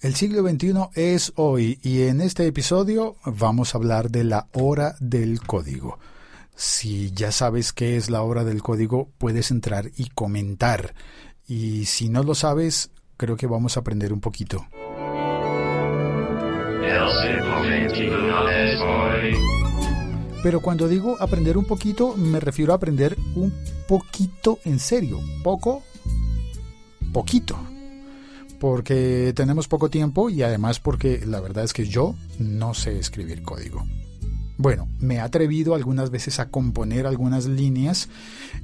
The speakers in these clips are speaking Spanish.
El siglo XXI es hoy y en este episodio vamos a hablar de la hora del código. Si ya sabes qué es la hora del código, puedes entrar y comentar. Y si no lo sabes, creo que vamos a aprender un poquito. Pero cuando digo aprender un poquito, me refiero a aprender un poquito en serio. Poco, poquito porque tenemos poco tiempo y además porque la verdad es que yo no sé escribir código. Bueno, me he atrevido algunas veces a componer algunas líneas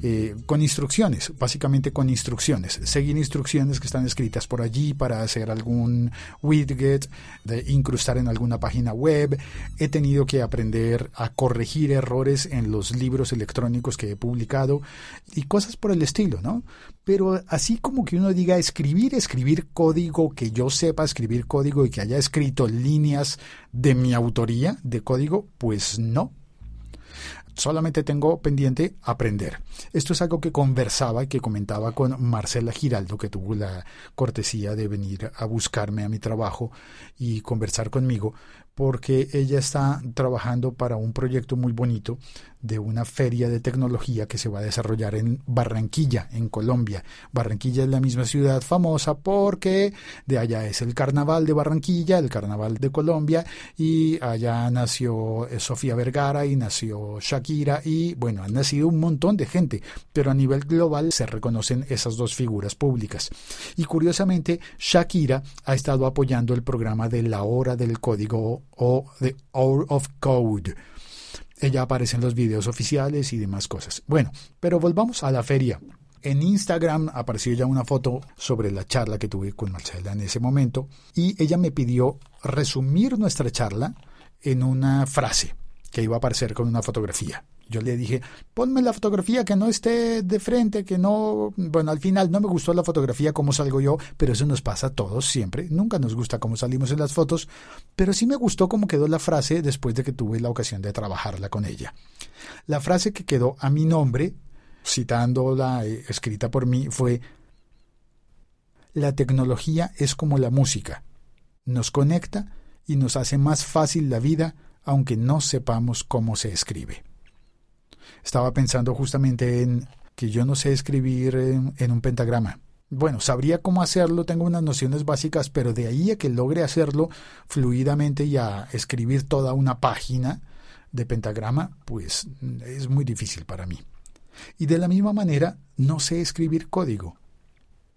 eh, con instrucciones, básicamente con instrucciones, seguir instrucciones que están escritas por allí para hacer algún widget, de incrustar en alguna página web. He tenido que aprender a corregir errores en los libros electrónicos que he publicado y cosas por el estilo, ¿no? Pero así como que uno diga escribir, escribir código, que yo sepa escribir código y que haya escrito líneas de mi autoría de código, pues no. Solamente tengo pendiente aprender. Esto es algo que conversaba y que comentaba con Marcela Giraldo, que tuvo la cortesía de venir a buscarme a mi trabajo y conversar conmigo, porque ella está trabajando para un proyecto muy bonito de una feria de tecnología que se va a desarrollar en Barranquilla, en Colombia. Barranquilla es la misma ciudad famosa porque de allá es el carnaval de Barranquilla, el carnaval de Colombia, y allá nació eh, Sofía Vergara y nació Shakira, y bueno, han nacido un montón de gente, pero a nivel global se reconocen esas dos figuras públicas. Y curiosamente, Shakira ha estado apoyando el programa de la hora del código o The Hour of Code ella aparece en los videos oficiales y demás cosas. Bueno, pero volvamos a la feria. En Instagram apareció ya una foto sobre la charla que tuve con Marcela en ese momento y ella me pidió resumir nuestra charla en una frase que iba a aparecer con una fotografía. Yo le dije, ponme la fotografía que no esté de frente, que no... Bueno, al final no me gustó la fotografía como salgo yo, pero eso nos pasa a todos siempre. Nunca nos gusta cómo salimos en las fotos, pero sí me gustó cómo quedó la frase después de que tuve la ocasión de trabajarla con ella. La frase que quedó a mi nombre, citándola eh, escrita por mí, fue, la tecnología es como la música. Nos conecta y nos hace más fácil la vida aunque no sepamos cómo se escribe. Estaba pensando justamente en que yo no sé escribir en, un pentagrama. Bueno, sabría cómo hacerlo, tengo unas nociones básicas, pero de ahí a que logre hacerlo fluidamente y a escribir toda una página de pentagrama, pues es muy difícil para mí. Y de la misma manera, no sé escribir código,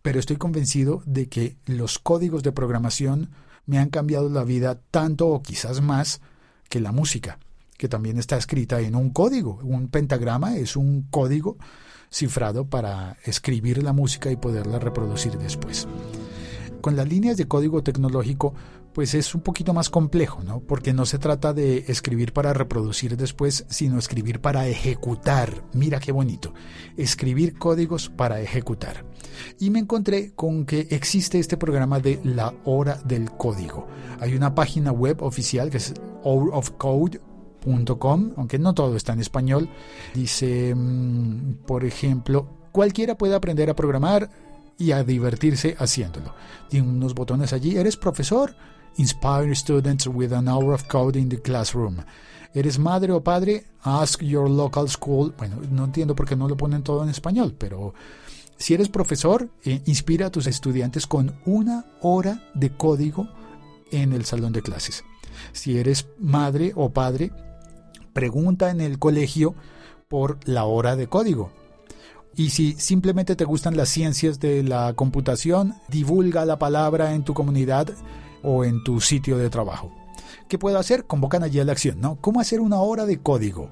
pero estoy convencido de que los códigos de programación me han cambiado la vida tanto o quizás más que la música que también está escrita en un código. Un pentagrama es un código cifrado para escribir la música y poderla reproducir después. Con las líneas de código tecnológico, pues es un poquito más complejo, ¿no? Porque no se trata de escribir para reproducir después, sino escribir para ejecutar. Mira qué bonito. Escribir códigos para ejecutar. Y me encontré con que existe este programa de la hora del código. Hay una página web oficial que es Hour aunque no todo está en español. Dice, mm, por ejemplo, cualquiera puede aprender a programar y a divertirse haciéndolo. Tiene unos botones allí. ¿Eres profesor? Inspire students with an hour of code in the classroom. ¿Eres madre o padre? Ask your local school. Bueno, no entiendo por qué no lo ponen todo en español, pero si eres profesor, eh, inspira a tus estudiantes con una hora de código en el salón de clases. Si eres madre o padre, pregunta en el colegio por la hora de código. Y si simplemente te gustan las ciencias de la computación, divulga la palabra en tu comunidad o en tu sitio de trabajo. ¿Qué puedo hacer? Convocan allí a la acción, ¿no? ¿Cómo hacer una hora de código?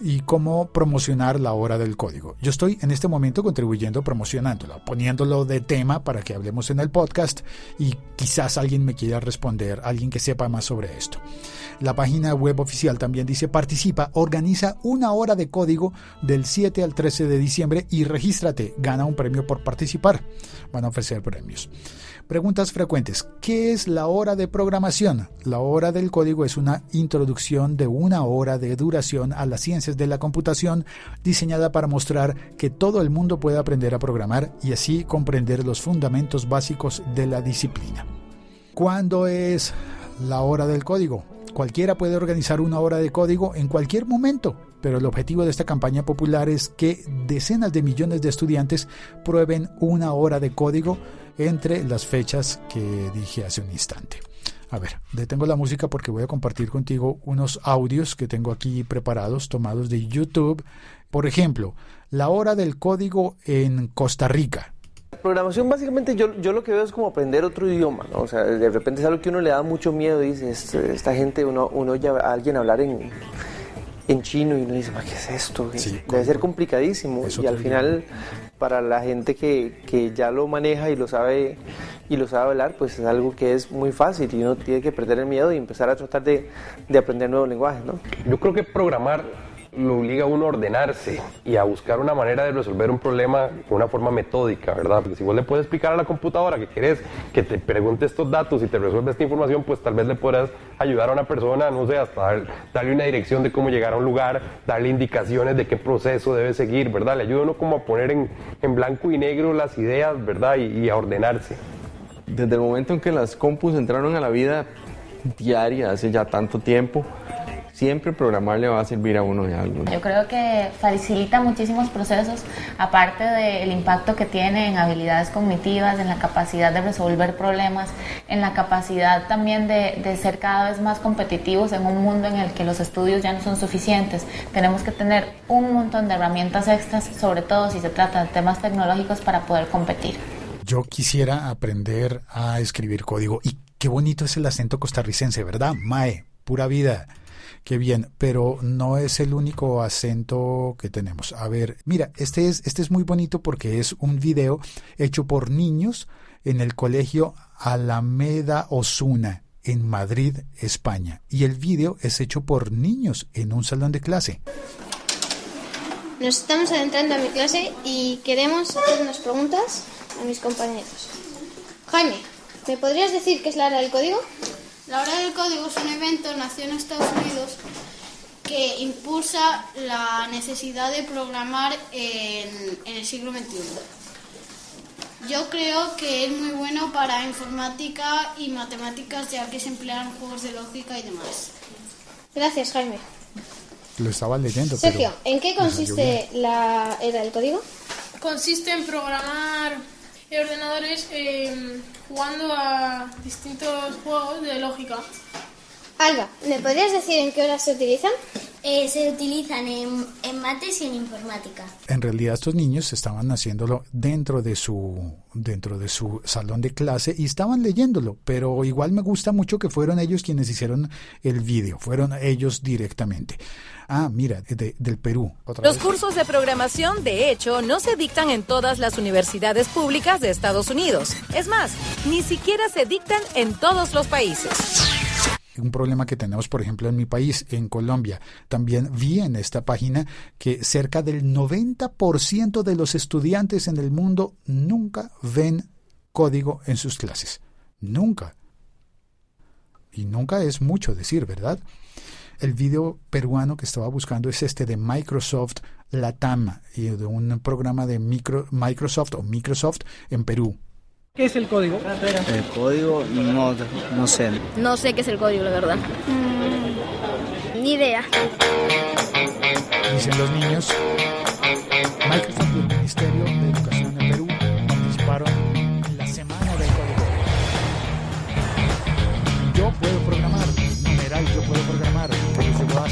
y cómo promocionar la hora del código. Yo estoy en este momento contribuyendo promocionándolo, poniéndolo de tema para que hablemos en el podcast y quizás alguien me quiera responder, alguien que sepa más sobre esto. La página web oficial también dice participa, organiza una hora de código del 7 al 13 de diciembre y regístrate, gana un premio por participar. Van a ofrecer premios. Preguntas frecuentes. ¿Qué es la hora de programación? La hora del código es una introducción de una hora de duración a las ciencias de la computación diseñada para mostrar que todo el mundo puede aprender a programar y así comprender los fundamentos básicos de la disciplina. ¿Cuándo es la hora del código? Cualquiera puede organizar una hora de código en cualquier momento, pero el objetivo de esta campaña popular es que decenas de millones de estudiantes prueben una hora de código entre las fechas que dije hace un instante. A ver, detengo la música porque voy a compartir contigo unos audios que tengo aquí preparados, tomados de YouTube. Por ejemplo, la hora del código en Costa Rica. Programación básicamente yo, yo lo que veo es como aprender otro idioma, ¿no? O sea, de repente es algo que uno le da mucho miedo, dice, esta gente, uno, uno oye a alguien hablar en, en chino y uno dice, ¿qué es esto? Debe ser complicadísimo. Y al final, para la gente que, que, ya lo maneja y lo sabe y lo sabe hablar, pues es algo que es muy fácil y uno tiene que perder el miedo y empezar a tratar de, de aprender nuevos lenguajes, ¿no? Yo creo que programar lo obliga a uno a ordenarse y a buscar una manera de resolver un problema de una forma metódica, ¿verdad? Porque si vos le puedes explicar a la computadora que quieres que te pregunte estos datos y te resuelva esta información, pues tal vez le puedas ayudar a una persona, no sé, hasta darle una dirección de cómo llegar a un lugar, darle indicaciones de qué proceso debe seguir, ¿verdad? Le ayuda uno como a poner en, en blanco y negro las ideas, ¿verdad? Y a ordenarse. Desde el momento en que las compus entraron a la vida diaria, hace ya tanto tiempo, siempre programar le va a servir a uno de algo. Yo creo que facilita muchísimos procesos, aparte del impacto que tiene en habilidades cognitivas, en la capacidad de resolver problemas, en la capacidad también de, de ser cada vez más competitivos en un mundo en el que los estudios ya no son suficientes. Tenemos que tener un montón de herramientas extras, sobre todo si se trata de temas tecnológicos, para poder competir. Yo quisiera aprender a escribir código y qué bonito es el acento costarricense, ¿verdad? Mae, pura vida. Qué bien, pero no es el único acento que tenemos. A ver, mira, este es, este es muy bonito porque es un video hecho por niños en el colegio Alameda Osuna en Madrid, España. Y el video es hecho por niños en un salón de clase. Nos estamos adentrando a mi clase y queremos hacer unas preguntas a mis compañeros. Jaime, ¿me podrías decir qué es la hora del código? La hora del código es un evento nació en Estados Unidos que impulsa la necesidad de programar en, en, el siglo XXI. Yo creo que es muy bueno para informática y matemáticas ya que se emplean juegos de lógica y demás. Gracias, Jaime. Lo estaba leyendo. Sergio, pero ¿en qué consiste la era del código? Consiste en programar ordenadores eh, jugando a distintos juegos de lógica. Alba, ¿me podrías decir en qué horas se utilizan? Eh, se utilizan en, en, mates y en informática. En realidad estos niños estaban haciéndolo dentro de su dentro de su salón de clase y estaban leyéndolo, pero igual me gusta mucho que fueron ellos quienes hicieron el vídeo, fueron ellos directamente. Ah, mira, de, del Perú. Los vez. cursos de programación, de hecho, no se dictan en todas las universidades públicas de Estados Unidos. Es más, ni siquiera se dictan en todos los países un problema que tenemos, por ejemplo, en mi país, en Colombia. También vi en esta página que cerca del 90% de los estudiantes en el mundo nunca ven código en sus clases. Nunca. Y nunca es mucho decir, ¿verdad? El video peruano que estaba buscando es este de Microsoft Latam y de un programa de micro, Microsoft o Microsoft en Perú. ¿Qué es el código? El código no, no sé. No sé qué es el código, la verdad. Mm, ni idea. Dicen los niños. Microsoft y el Ministerio de Educación en Perú participaron en la Semana del Código. Yo puedo programar. Numeral, yo puedo programar.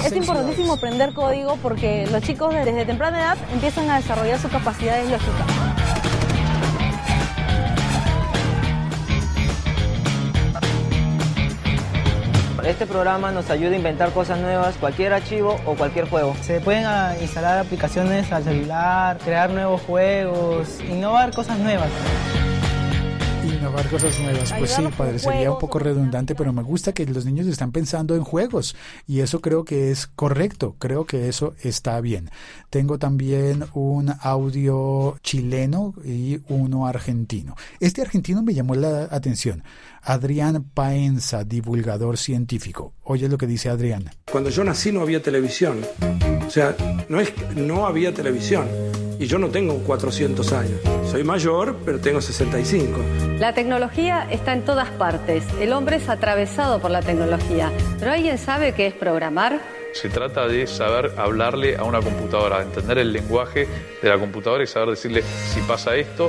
Es importantísimo aprender código porque los chicos desde temprana edad empiezan a desarrollar sus capacidades lógicas. Este programa nos ayuda a inventar cosas nuevas, cualquier archivo o cualquier juego. Se pueden instalar aplicaciones al celular, crear nuevos juegos, innovar cosas nuevas. Innovar cosas nuevas, pues sí, padre, sería un poco redundante, pero me gusta que los niños están pensando en juegos y eso creo que es correcto, creo que eso está bien. Tengo también un audio chileno y uno argentino. Este argentino me llamó la atención. Adrián Paenza, divulgador científico. Oye lo que dice Adrián. Cuando yo nací no había televisión. O sea, no es no había televisión. Y yo no tengo 400 años. Soy mayor, pero tengo 65. La tecnología está en todas partes. El hombre es atravesado por la tecnología. ¿Pero alguien sabe qué es programar? Se trata de saber hablarle a una computadora, entender el lenguaje de la computadora y saber decirle si pasa esto,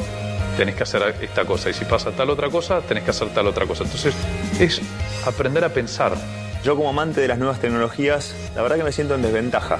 tenés que hacer esta cosa y si pasa tal otra cosa, tenés que hacer tal otra cosa. Entonces es aprender a pensar. Yo como amante de las nuevas tecnologías, la verdad que me siento en desventaja.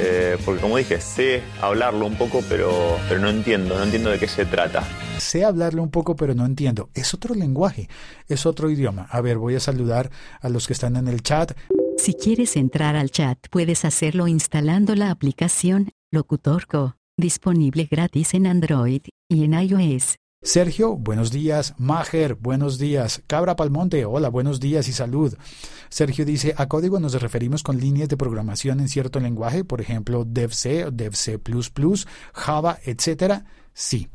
Eh, porque como dije, sé hablarlo un poco, pero, pero no entiendo, no entiendo de qué se trata. Sé hablarlo un poco, pero no entiendo. Es otro lenguaje, es otro idioma. A ver, voy a saludar a los que están en el chat. Si quieres entrar al chat, puedes hacerlo instalando la aplicación Locutorco, disponible gratis en Android y en iOS. Sergio, buenos días. Mager, buenos días. Cabra Palmonte, hola, buenos días y salud. Sergio dice, a código nos referimos con líneas de programación en cierto lenguaje, por ejemplo, DevC, DevC++, Java, etcétera. Sí.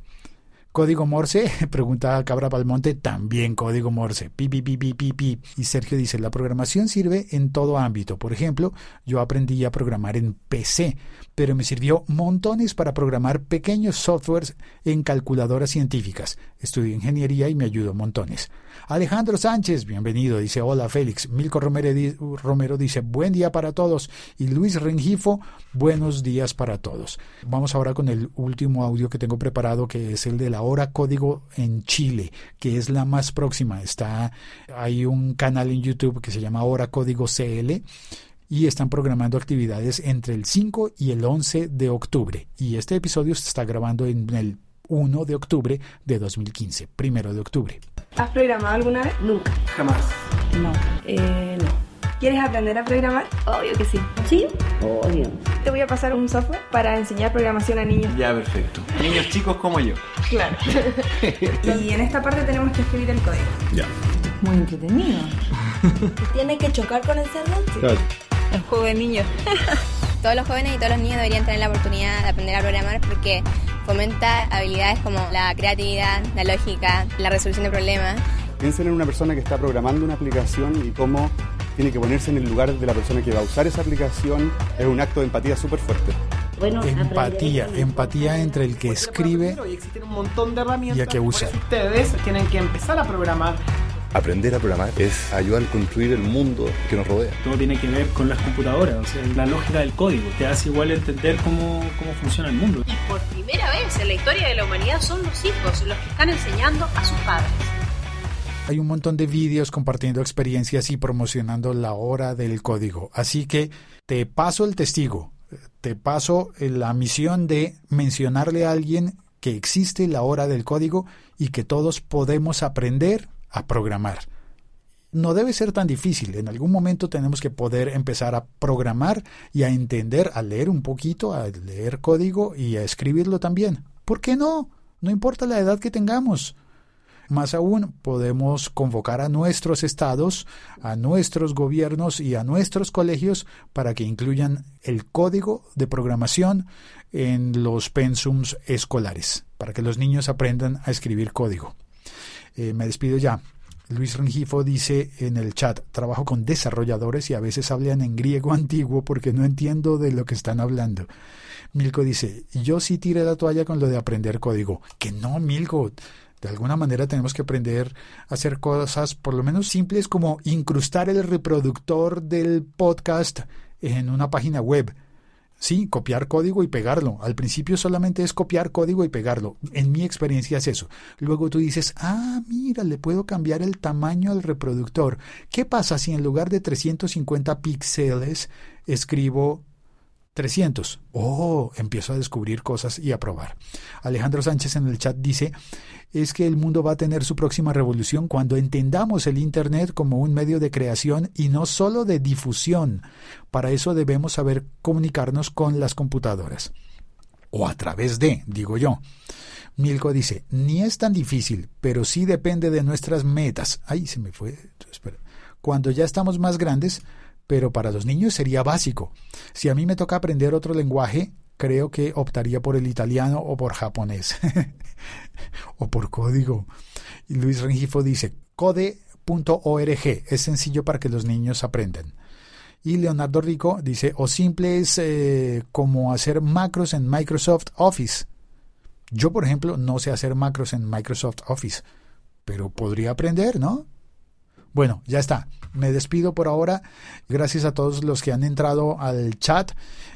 Código Morse, pregunta Cabra Palmonte, también código Morse. Pi, pi, pi, pi, pi, pi. Y Sergio dice, la programación sirve en todo ámbito. Por ejemplo, yo aprendí a programar en PC, pero me sirvió montones para programar pequeños softwares en calculadoras científicas. Estudié ingeniería y me ayudó montones. Alejandro Sánchez, bienvenido, dice hola Félix. Milko Romero, dice buen día para todos. Y Luis Rengifo, buenos días para todos. Vamos ahora con el último audio que tengo preparado, que es el de la hora código en Chile, que es la más próxima. Está, hay un canal en YouTube que se llama Hora Código CL y están programando actividades entre el 5 y el 11 de octubre. Y este episodio se está grabando en el 1 de octubre de 2015, primero de octubre. ¿Has programado alguna vez? Nunca. Jamás. No. Eh, no. ¿Quieres aprender a programar? Obvio que sí. ¿Sí? Obvio. Te voy a pasar un software para enseñar programación a niños. Ya, perfecto. Niños chicos como yo. Claro. y en esta parte tenemos que escribir el código. Ya. Muy entretenido. ¿Tiene que chocar con el cerdo? Claro. El juego de niños. todos los jóvenes y todos los niños deberían tener la oportunidad de aprender a programar porque fomenta habilidades como la creatividad, la lógica, la resolución de problemas. Piensen en una persona que está programando una aplicación y cómo tiene que ponerse en el lugar de la persona que va a usar esa aplicación. Es un acto de empatía súper fuerte. Bueno, empatía, empatía entre el que escribe y existen un montón de herramientas y el que usa. Ustedes tienen que empezar a programar Aprender a programar es ayudar a construir el mundo que nos rodea. Todo tiene que ver con las computadoras, o sea, la lógica del código. Te hace igual entender cómo, cómo funciona el mundo. Primera vez en la historia de la humanidad son los hijos los que están enseñando a sus padres. Hay un montón de vídeos compartiendo experiencias y promocionando la hora del código. Así que te paso el testigo, te paso la misión de mencionarle a alguien que existe la hora del código y que todos podemos aprender a programar. No debe ser tan difícil. En algún momento tenemos que poder empezar a programar y a entender, a leer un poquito, a leer código y a escribirlo también. ¿Por qué no? No importa la edad que tengamos. Más aún, podemos convocar a nuestros estados, a nuestros gobiernos y a nuestros colegios para que incluyan el código de programación en los pensums escolares, para que los niños aprendan a escribir código. Eh, me despido ya. Luis Rengifo dice en el chat, trabajo con desarrolladores y a veces hablan en griego antiguo porque no entiendo de lo que están hablando. Milko dice, yo sí tiré la toalla con lo de aprender código. Que no, Milko. De alguna manera tenemos que aprender a hacer cosas por lo menos simples como incrustar el reproductor del podcast en una página web Sí, copiar código y pegarlo. Al principio solamente es copiar código y pegarlo. En mi experiencia es eso. Luego tú dices, ah, mira, le puedo cambiar el tamaño al reproductor. ¿Qué pasa si en lugar de 350 píxeles escribo 300. Oh, empiezo a descubrir cosas y a probar. Alejandro Sánchez en el chat dice, es que el mundo va a tener su próxima revolución cuando entendamos el Internet como un medio de creación y no solo de difusión. Para eso debemos saber comunicarnos con las computadoras. O a través de, digo yo. Milko dice, ni es tan difícil, pero sí depende de nuestras metas. Ay, se me fue. Espera. Cuando ya estamos más grandes, pero para los niños sería básico. Si a mí me toca aprender otro lenguaje, creo que optaría por el italiano o por japonés. o por código. Y Luis Rengifo dice, code.org. Es sencillo para que los niños aprendan. Y Leonardo Rico dice, o simple es eh, como hacer macros en Microsoft Office. Yo, por ejemplo, no sé hacer macros en Microsoft Office, pero podría aprender, ¿no? Bueno, ya está. Me despido por ahora. Gracias a todos los que han entrado al chat.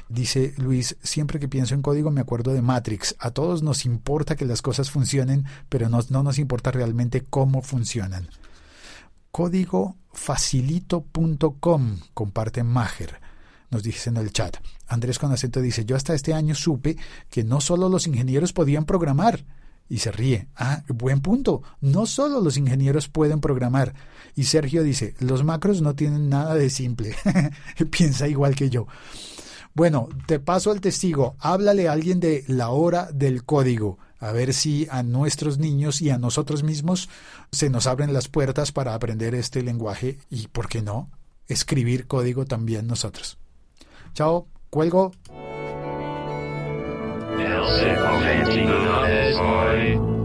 Dice Luis, siempre que pienso en código me acuerdo de Matrix. A todos nos importa que las cosas funcionen, pero no, no nos importa realmente cómo funcionan. Códigofacilito.com, comparte Mager. Nos dice en el chat. Andrés con acento dice, yo hasta este año supe que no solo los ingenieros podían programar. Y se ríe. Ah, buen punto. No solo los ingenieros pueden programar. Y Sergio dice, los macros no tienen nada de simple. Piensa igual que yo. Bueno, te paso el testigo. Háblale a alguien de la hora del código. A ver si a nuestros niños y a nosotros mismos se nos abren las puertas para aprender este lenguaje y, ¿por qué no?, escribir código también nosotros. Chao, cuelgo. I'll sip of anti-numbers, boy.